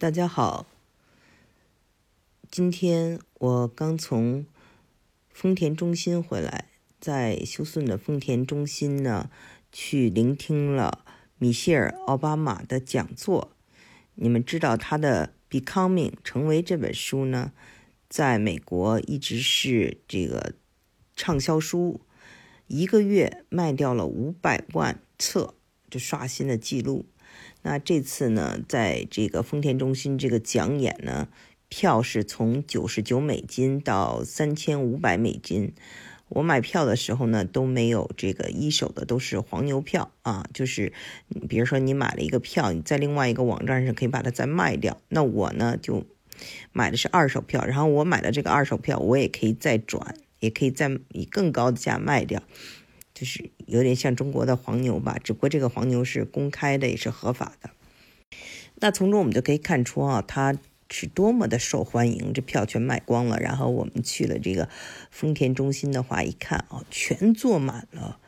大家好，今天我刚从丰田中心回来，在休斯顿的丰田中心呢，去聆听了米歇尔·奥巴马的讲座。你们知道他的《Becoming》成为这本书呢，在美国一直是这个畅销书，一个月卖掉了五百万册，这刷新了记录。那这次呢，在这个丰田中心这个讲演呢，票是从九十九美金到三千五百美金。我买票的时候呢，都没有这个一手的，都是黄牛票啊。就是比如说你买了一个票，你在另外一个网站上可以把它再卖掉。那我呢就买的是二手票，然后我买的这个二手票，我也可以再转，也可以再以更高的价卖掉。就是有点像中国的黄牛吧，只不过这个黄牛是公开的，也是合法的。那从中我们就可以看出啊，它是多么的受欢迎，这票全卖光了。然后我们去了这个丰田中心的话，一看啊，全坐满了。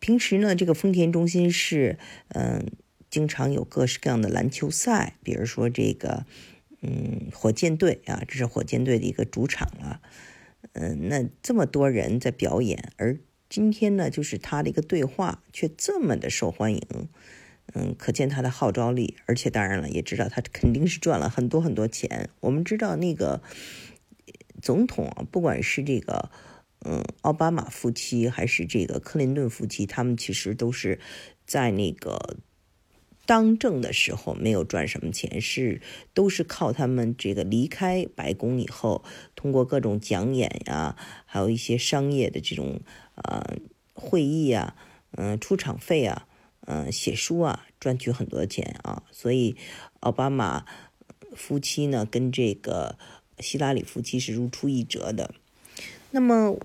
平时呢，这个丰田中心是嗯，经常有各式各样的篮球赛，比如说这个嗯，火箭队啊，这是火箭队的一个主场了。嗯，那这么多人在表演，而今天呢，就是他的一个对话，却这么的受欢迎，嗯，可见他的号召力。而且当然了，也知道他肯定是赚了很多很多钱。我们知道那个总统啊，不管是这个嗯奥巴马夫妻，还是这个克林顿夫妻，他们其实都是在那个当政的时候没有赚什么钱，是都是靠他们这个离开白宫以后，通过各种讲演呀，还有一些商业的这种。呃，会议啊，嗯，出场费啊，嗯，写书啊，赚取很多钱啊，所以奥巴马夫妻呢，跟这个希拉里夫妻是如出一辙的。那么。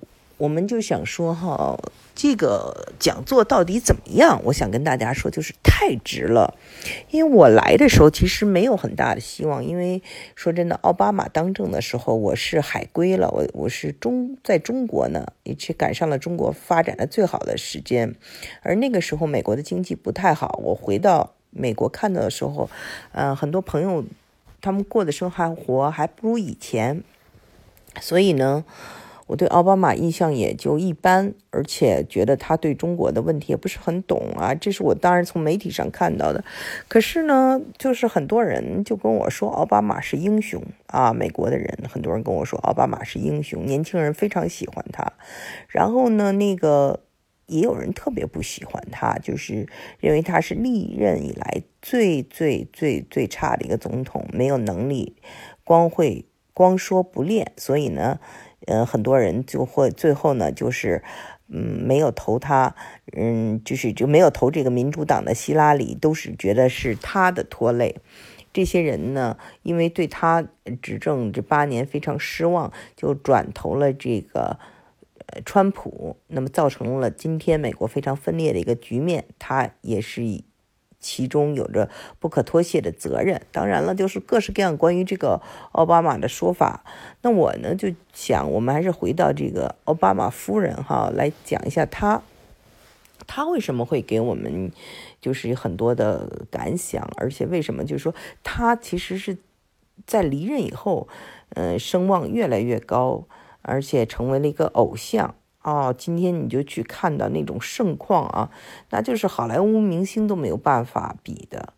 我们就想说哈，这个讲座到底怎么样？我想跟大家说，就是太值了。因为我来的时候其实没有很大的希望，因为说真的，奥巴马当政的时候我是海归了，我我是中在中国呢，也去赶上了中国发展的最好的时间，而那个时候美国的经济不太好。我回到美国看到的时候，嗯，很多朋友他们过的生活还不如以前，所以呢。我对奥巴马印象也就一般，而且觉得他对中国的问题也不是很懂啊。这是我当然从媒体上看到的。可是呢，就是很多人就跟我说奥巴马是英雄啊，美国的人很多人跟我说奥巴马是英雄，年轻人非常喜欢他。然后呢，那个也有人特别不喜欢他，就是认为他是历任以来最最最最差的一个总统，没有能力，光会光说不练，所以呢。嗯，很多人就会最后呢，就是，嗯，没有投他，嗯，就是就没有投这个民主党的希拉里，都是觉得是他的拖累。这些人呢，因为对他执政这八年非常失望，就转投了这个川普，那么造成了今天美国非常分裂的一个局面。他也是以。其中有着不可脱卸的责任。当然了，就是各式各样关于这个奥巴马的说法。那我呢就想，我们还是回到这个奥巴马夫人哈，来讲一下她，她为什么会给我们就是很多的感想，而且为什么就是说她其实是在离任以后，嗯，声望越来越高，而且成为了一个偶像。哦，今天你就去看到那种盛况啊，那就是好莱坞明星都没有办法比的，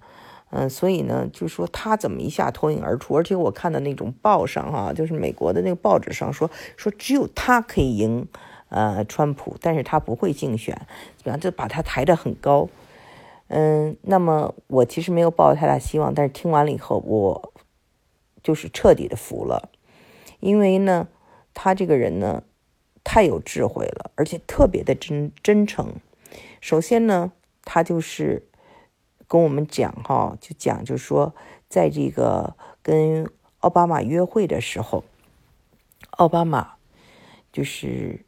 嗯，所以呢，就说他怎么一下脱颖而出，而且我看到那种报上哈，就是美国的那个报纸上说说只有他可以赢，呃，川普，但是他不会竞选，怎么样就把他抬得很高，嗯，那么我其实没有抱太大希望，但是听完了以后，我就是彻底的服了，因为呢，他这个人呢。太有智慧了，而且特别的真真诚。首先呢，他就是跟我们讲哈，就讲就说，在这个跟奥巴马约会的时候，奥巴马就是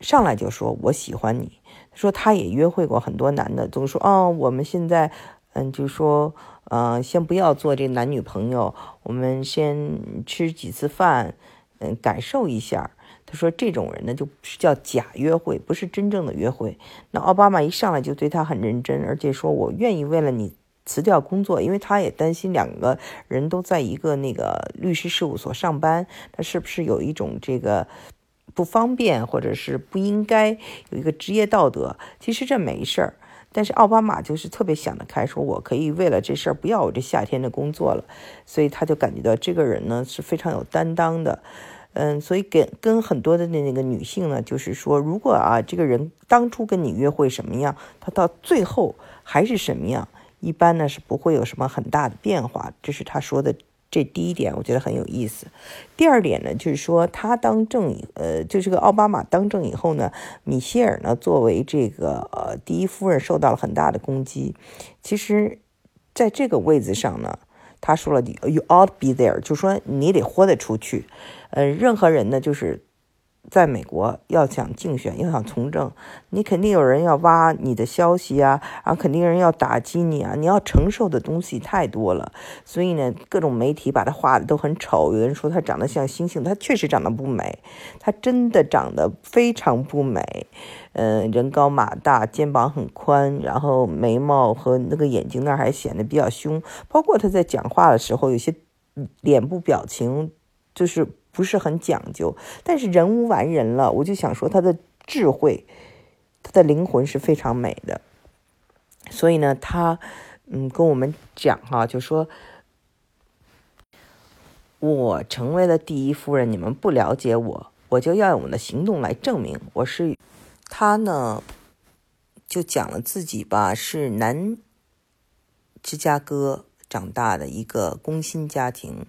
上来就说我喜欢你。说他也约会过很多男的，总说哦，我们现在嗯，就说嗯，先不要做这男女朋友，我们先吃几次饭，嗯，感受一下。他说：“这种人呢，就是叫假约会，不是真正的约会。”那奥巴马一上来就对他很认真，而且说：“我愿意为了你辞掉工作，因为他也担心两个人都在一个那个律师事务所上班，他是不是有一种这个不方便，或者是不应该有一个职业道德？其实这没事儿，但是奥巴马就是特别想得开，说我可以为了这事儿不要我这夏天的工作了，所以他就感觉到这个人呢是非常有担当的。嗯，所以跟跟很多的那那个女性呢，就是说，如果啊，这个人当初跟你约会什么样，他到最后还是什么样，一般呢是不会有什么很大的变化。这是他说的这第一点，我觉得很有意思。第二点呢，就是说他当政，呃，就这个奥巴马当政以后呢，米歇尔呢作为这个呃第一夫人受到了很大的攻击。其实，在这个位子上呢。他说了，“You ought be there”，就说你得豁得出去。呃，任何人呢，就是在美国要想竞选，要想从政，你肯定有人要挖你的消息啊，然后肯定有人要打击你啊，你要承受的东西太多了。所以呢，各种媒体把他画的都很丑。有人说他长得像猩猩，他确实长得不美，他真的长得非常不美。嗯，人高马大，肩膀很宽，然后眉毛和那个眼睛那儿还显得比较凶。包括他在讲话的时候，有些脸部表情就是不是很讲究。但是人无完人了，我就想说他的智慧，他的灵魂是非常美的。所以呢，他嗯跟我们讲哈，就说我成为了第一夫人，你们不了解我，我就要用我的行动来证明我是。他呢，就讲了自己吧，是南芝加哥长大的一个工薪家庭，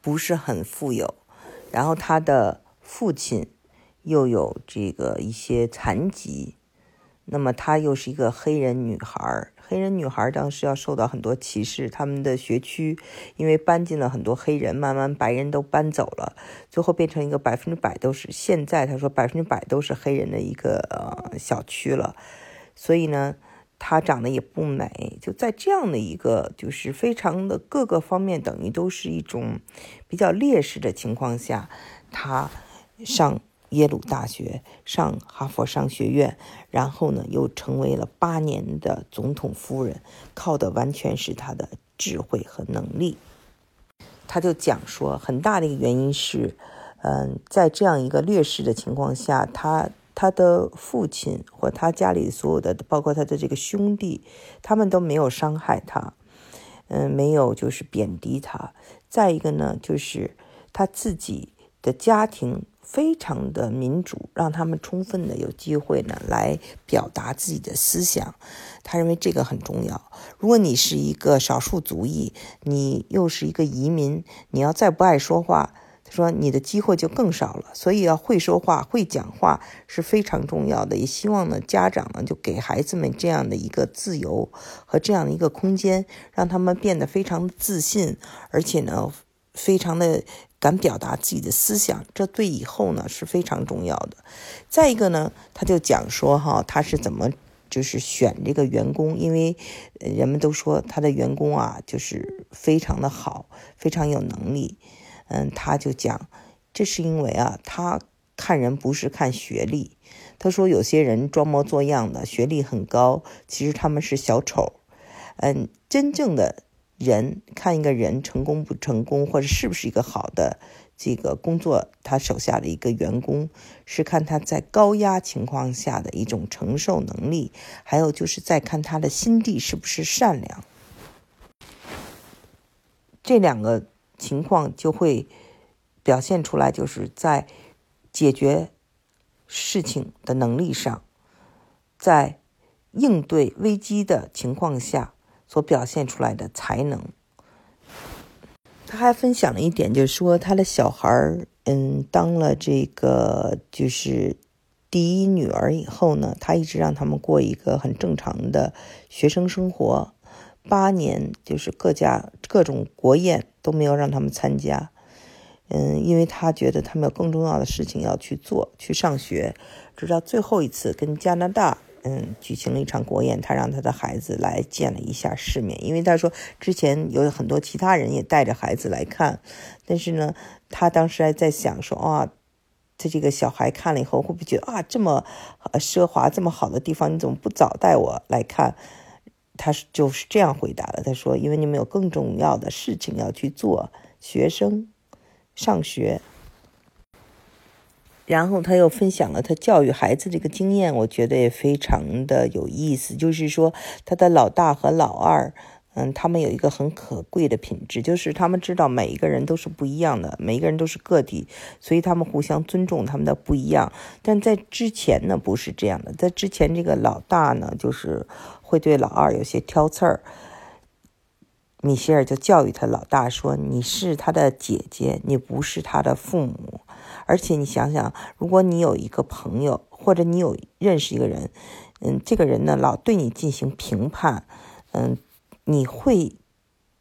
不是很富有。然后他的父亲又有这个一些残疾，那么他又是一个黑人女孩儿。黑人女孩当时要受到很多歧视，他们的学区因为搬进了很多黑人，慢慢白人都搬走了，最后变成一个百分之百都是现在他说百分之百都是黑人的一个呃小区了，所以呢，她长得也不美，就在这样的一个就是非常的各个方面等于都是一种比较劣势的情况下，她上。耶鲁大学上哈佛商学院，然后呢，又成为了八年的总统夫人，靠的完全是他的智慧和能力。他就讲说，很大的一个原因是，嗯，在这样一个劣势的情况下，他他的父亲或他家里所有的，包括他的这个兄弟，他们都没有伤害他，嗯，没有就是贬低他。再一个呢，就是他自己的家庭。非常的民主，让他们充分的有机会呢来表达自己的思想。他认为这个很重要。如果你是一个少数族裔，你又是一个移民，你要再不爱说话，说你的机会就更少了。所以要会说话、会讲话是非常重要的。也希望呢家长呢就给孩子们这样的一个自由和这样的一个空间，让他们变得非常自信，而且呢非常的。敢表达自己的思想，这对以后呢是非常重要的。再一个呢，他就讲说哈，他是怎么就是选这个员工，因为人们都说他的员工啊就是非常的好，非常有能力。嗯，他就讲，这是因为啊，他看人不是看学历。他说有些人装模作样的，学历很高，其实他们是小丑。嗯，真正的。人看一个人成功不成功，或者是不是一个好的这个工作，他手下的一个员工，是看他在高压情况下的一种承受能力，还有就是在看他的心地是不是善良。这两个情况就会表现出来，就是在解决事情的能力上，在应对危机的情况下。所表现出来的才能，他还分享了一点，就是说他的小孩儿，嗯，当了这个就是第一女儿以后呢，他一直让他们过一个很正常的学生生活，八年就是各家各种国宴都没有让他们参加，嗯，因为他觉得他们有更重要的事情要去做，去上学，直到最后一次跟加拿大。嗯，举行了一场国宴，他让他的孩子来见了一下世面，因为他说之前有很多其他人也带着孩子来看，但是呢，他当时还在想说啊，他这个小孩看了以后会不会觉得啊，这么奢华、这么好的地方，你怎么不早带我来看？他就是这样回答的。他说：“因为你们有更重要的事情要去做，学生上学。”然后他又分享了他教育孩子这个经验，我觉得也非常的有意思。就是说，他的老大和老二。嗯，他们有一个很可贵的品质，就是他们知道每一个人都是不一样的，每一个人都是个体，所以他们互相尊重他们的不一样。但在之前呢，不是这样的，在之前这个老大呢，就是会对老二有些挑刺儿。米歇尔就教育他老大说：“你是他的姐姐，你不是他的父母。而且你想想，如果你有一个朋友，或者你有认识一个人，嗯，这个人呢老对你进行评判，嗯。”你会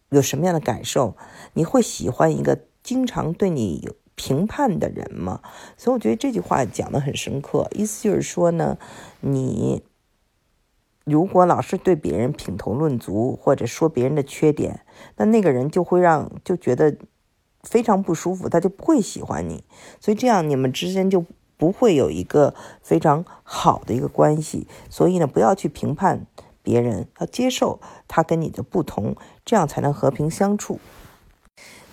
有什么样的感受？你会喜欢一个经常对你有评判的人吗？所以我觉得这句话讲的很深刻，意思就是说呢，你如果老是对别人品头论足，或者说别人的缺点，那那个人就会让就觉得非常不舒服，他就不会喜欢你。所以这样你们之间就不会有一个非常好的一个关系。所以呢，不要去评判。别人要接受他跟你的不同，这样才能和平相处。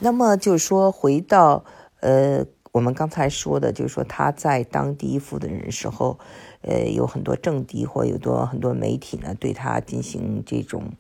那么就是说，回到呃，我们刚才说的，就是说他在当第一夫的人时候，呃，有很多政敌或有多很多媒体呢，对他进行这种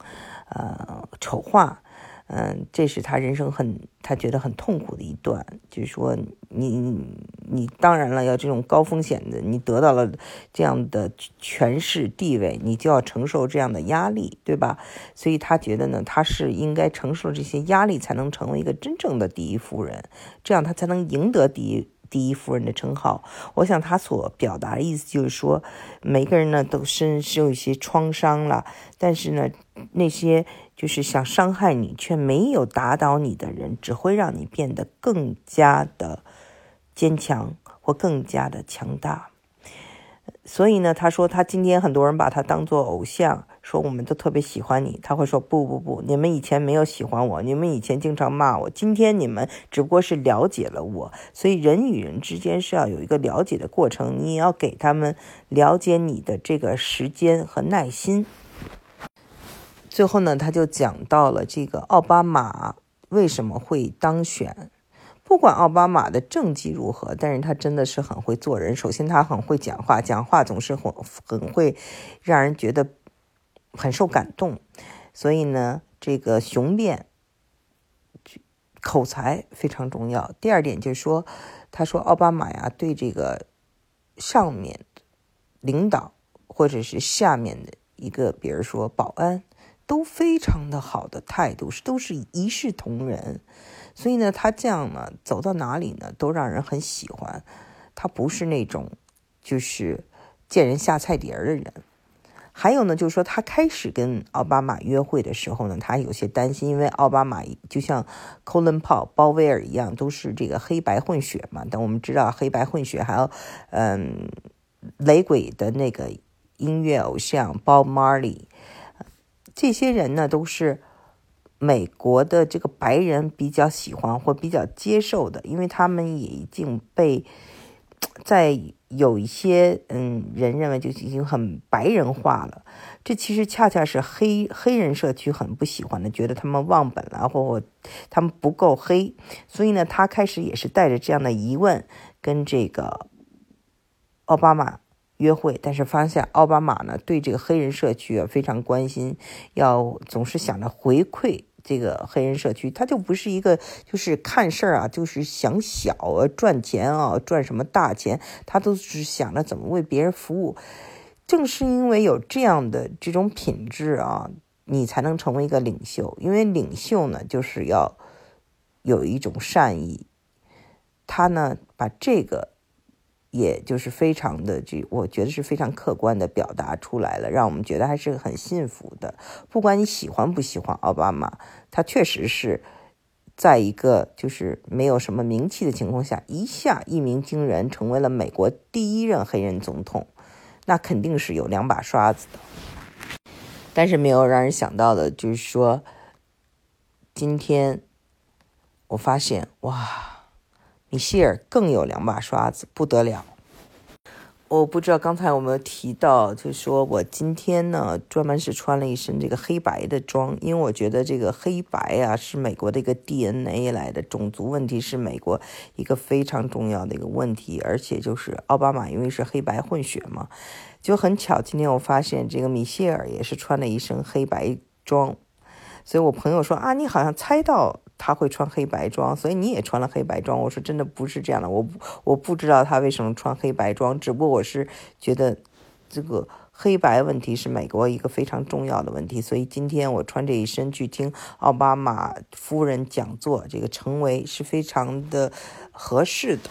呃丑化。嗯，这是他人生很他觉得很痛苦的一段，就是说你你当然了，要这种高风险的，你得到了这样的权势地位，你就要承受这样的压力，对吧？所以他觉得呢，他是应该承受这些压力，才能成为一个真正的第一夫人，这样他才能赢得第一第一夫人的称号。我想他所表达的意思就是说，每个人呢都身受一些创伤了，但是呢，那些。就是想伤害你却没有打倒你的人，只会让你变得更加的坚强或更加的强大。所以呢，他说他今天很多人把他当做偶像，说我们都特别喜欢你。他会说不不不，你们以前没有喜欢我，你们以前经常骂我，今天你们只不过是了解了我。所以人与人之间是要有一个了解的过程，你也要给他们了解你的这个时间和耐心。最后呢，他就讲到了这个奥巴马为什么会当选。不管奥巴马的政绩如何，但是他真的是很会做人。首先，他很会讲话，讲话总是很很会让人觉得很受感动。所以呢，这个雄辩口才非常重要。第二点就是说，他说奥巴马呀，对这个上面领导或者是下面的一个，比如说保安。都非常的好的态度，是都是一视同仁，所以呢，他这样呢，走到哪里呢，都让人很喜欢。他不是那种就是见人下菜碟儿的人。还有呢，就是说他开始跟奥巴马约会的时候呢，他有些担心，因为奥巴马就像 Colin p o 鲍威尔一样，都是这个黑白混血嘛。但我们知道黑白混血，还有嗯雷鬼的那个音乐偶像 Bob Marley。这些人呢，都是美国的这个白人比较喜欢或比较接受的，因为他们也已经被在有一些嗯人认为就已经很白人化了。这其实恰恰是黑黑人社区很不喜欢的，觉得他们忘本了，或或他们不够黑。所以呢，他开始也是带着这样的疑问跟这个奥巴马。约会，但是发现奥巴马呢对这个黑人社区啊非常关心，要总是想着回馈这个黑人社区，他就不是一个就是看事儿啊，就是想小啊赚钱啊赚什么大钱，他都是想着怎么为别人服务。正是因为有这样的这种品质啊，你才能成为一个领袖，因为领袖呢就是要有一种善意，他呢把这个。也就是非常的，这我觉得是非常客观的表达出来了，让我们觉得还是很幸福的。不管你喜欢不喜欢奥巴马，他确实是在一个就是没有什么名气的情况下，一下一鸣惊人，成为了美国第一任黑人总统，那肯定是有两把刷子的。但是没有让人想到的就是说，今天我发现，哇！米歇尔更有两把刷子，不得了。我不知道刚才有没有提到，就是说我今天呢专门是穿了一身这个黑白的装，因为我觉得这个黑白啊是美国的一个 DNA 来的，种族问题是美国一个非常重要的一个问题，而且就是奥巴马因为是黑白混血嘛，就很巧，今天我发现这个米歇尔也是穿了一身黑白装，所以我朋友说啊，你好像猜到。他会穿黑白装，所以你也穿了黑白装。我说真的不是这样的，我我不知道他为什么穿黑白装，只不过我是觉得这个黑白问题是美国一个非常重要的问题，所以今天我穿这一身去听奥巴马夫人讲座，这个成为是非常的合适的。